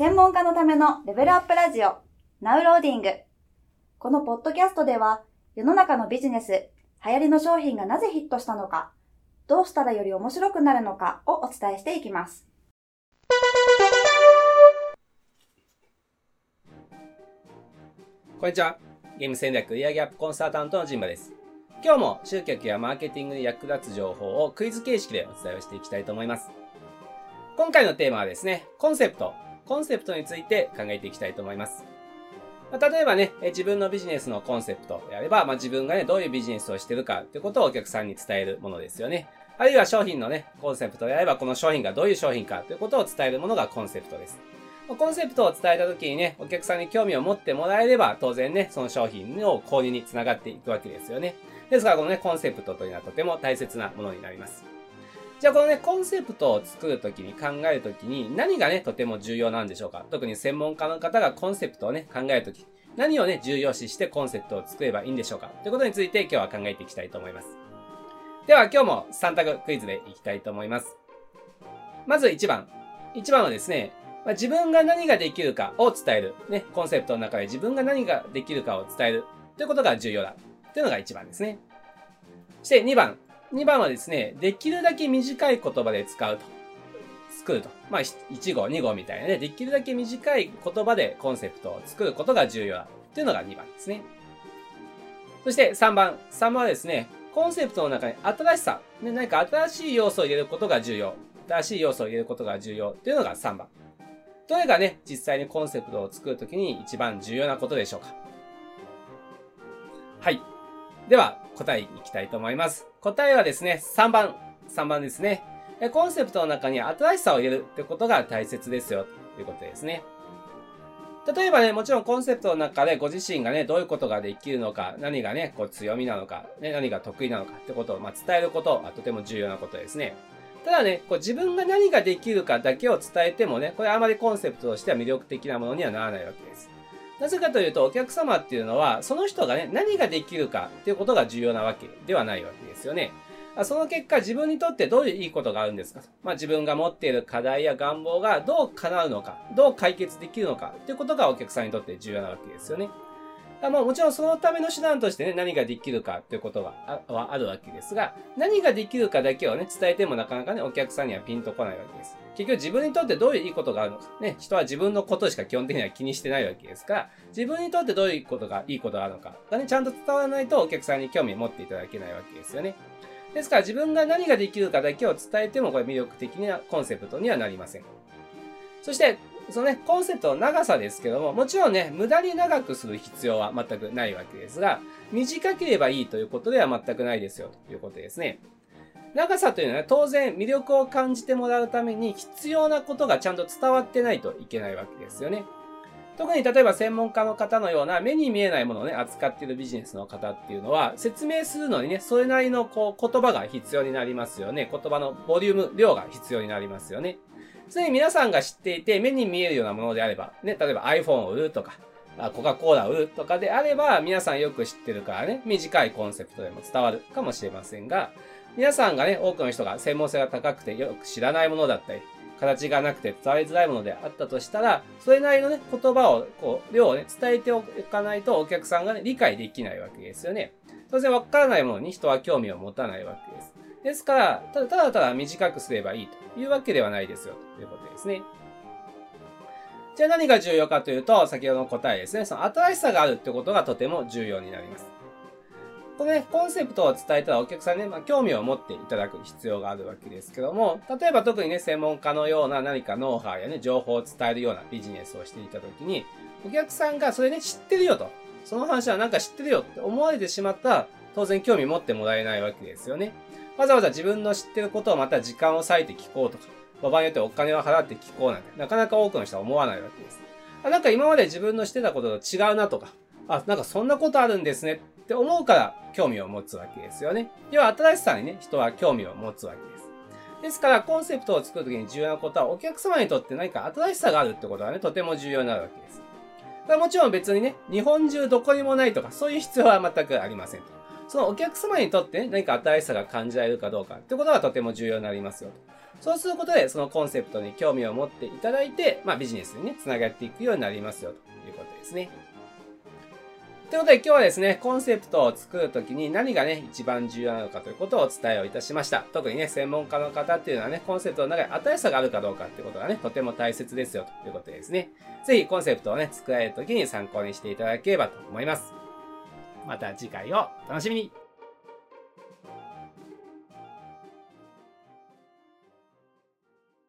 専門家のためのレベルアップラジオ、ナウローディング。このポッドキャストでは、世の中のビジネス、流行りの商品がなぜヒットしたのか、どうしたらより面白くなるのかをお伝えしていきます。こんにちは。ゲーム戦略売上アップコンサルタントのジンバです。今日も集客やマーケティングに役立つ情報をクイズ形式でお伝えをしていきたいと思います。今回のテーマはですね、コンセプト。コンセプトについて考えていきたいと思います。ま、例えばね、自分のビジネスのコンセプトであれば、まあ、自分がね、どういうビジネスをしてるかってことをお客さんに伝えるものですよね。あるいは商品のね、コンセプトであれば、この商品がどういう商品かということを伝えるものがコンセプトです。コンセプトを伝えた時にね、お客さんに興味を持ってもらえれば、当然ね、その商品の購入につながっていくわけですよね。ですから、このね、コンセプトというのはとても大切なものになります。じゃあこのね、コンセプトを作るときに考えるときに何がね、とても重要なんでしょうか？特に専門家の方がコンセプトをね、考えるとき、何をね、重要視してコンセプトを作ればいいんでしょうか？ということについて今日は考えていきたいと思います。では今日も3択クイズでいきたいと思います。まず1番。1番はですね、まあ、自分が何ができるかを伝える。ね、コンセプトの中で自分が何ができるかを伝える。ということが重要だ。というのが1番ですね。そして2番。2番はですね、できるだけ短い言葉で使うと。作ると。まあ、1号、2号みたいなね、できるだけ短い言葉でコンセプトを作ることが重要だ。というのが2番ですね。そして3番。3番はですね、コンセプトの中に新しさ、ね、何か新しい要素を入れることが重要。新しい要素を入れることが重要というのが3番。どれがね、実際にコンセプトを作るときに一番重要なことでしょうかはい。では、答えいきたいと思います。答えはですね、3番。3番ですね。コンセプトの中に新しさを入れるってことが大切ですよ、ということですね。例えばね、もちろんコンセプトの中でご自身がね、どういうことができるのか、何がね、こう強みなのか、ね、何が得意なのかってことを、まあ、伝えることはとても重要なことですね。ただね、こう自分が何ができるかだけを伝えてもね、これあまりコンセプトとしては魅力的なものにはならないわけです。なぜかというと、お客様っていうのは、その人がね、何ができるかっていうことが重要なわけではないわけですよね。その結果、自分にとってどういういいことがあるんですか？まあ、自分が持っている課題や願望がどう叶うのか、どう解決できるのかっていうことがお客さんにとって重要なわけですよね。まあ、もちろんそのための手段としてね、何ができるかということがああるわけですが、何ができるかだけをね、伝えてもなかなかね、お客さんにはピンとこないわけです。結局自分にとってどういういいことがあるのか。ね、人は自分のことしか基本的には気にしてないわけですから、自分にとってどういうことが、いいことがあるのかがね、ちゃんと伝わらないとお客さんに興味を持っていただけないわけですよね。ですから自分が何ができるかだけを伝えてもこれ魅力的なコンセプトにはなりません。そして、そのね、コンセプトの長さですけども、もちろんね、無駄に長くする必要は全くないわけですが、短ければいいということでは全くないですよ、ということですね。長さというのは当然魅力を感じてもらうために必要なことがちゃんと伝わってないといけないわけですよね。特に例えば専門家の方のような目に見えないものをね、扱っているビジネスの方っていうのは、説明するのにね、それなりのこう言葉が必要になりますよね。言葉のボリューム、量が必要になりますよね。すでに皆さんが知っていて目に見えるようなものであれば、ね、例えば iPhone を売るとか、コカ・コーラを売るとかであれば、皆さんよく知ってるからね、短いコンセプトでも伝わるかもしれませんが、皆さんがね、多くの人が専門性が高くてよく知らないものだったり、形がなくて伝わりづらいものであったとしたら、それなりのね、言葉を、こう、量をね、伝えておかないとお客さんがね、理解できないわけですよね。当然わからないものに人は興味を持たないわけです。ですから、ただただただ短くすればいいというわけではないですよ、ということですね。じゃあ何が重要かというと、先ほどの答えですね。その新しさがあるってことがとても重要になります。このね、コンセプトを伝えたらお客さんにね、まあ、興味を持っていただく必要があるわけですけども、例えば特にね、専門家のような何かノウハウやね、情報を伝えるようなビジネスをしていたときに、お客さんがそれね、知ってるよと。その話はなんか知ってるよって思われてしまったら、当然興味持ってもらえないわけですよね。わざわざ自分の知ってることをまた時間を割いて聞こうとか、場合によってお金を払って聞こうなんて、なかなか多くの人は思わないわけです。あなんか今まで自分の知ってたことと違うなとか、あ、なんかそんなことあるんですねって思うから興味を持つわけですよね。要は新しさにね、人は興味を持つわけです。ですから、コンセプトを作るときに重要なことは、お客様にとって何か新しさがあるってことがね、とても重要になるわけです。もちろん別にね、日本中どこにもないとか、そういう必要は全くありませんと。そのお客様にとって、何か新しさが感じられるかどうかってことがとても重要になりますよ。そうすることで、そのコンセプトに興味を持っていただいて、まあビジネスにね、つながっていくようになりますよ、ということですね。ということで今日はですね、コンセプトを作るときに何がね、一番重要なのかということをお伝えをいたしました。特にね、専門家の方っていうのはね、コンセプトの中に新しさがあるかどうかっていうことがね、とても大切ですよ、ということですね。ぜひコンセプトをね、作られるときに参考にしていただければと思います。また次回をお楽しみに。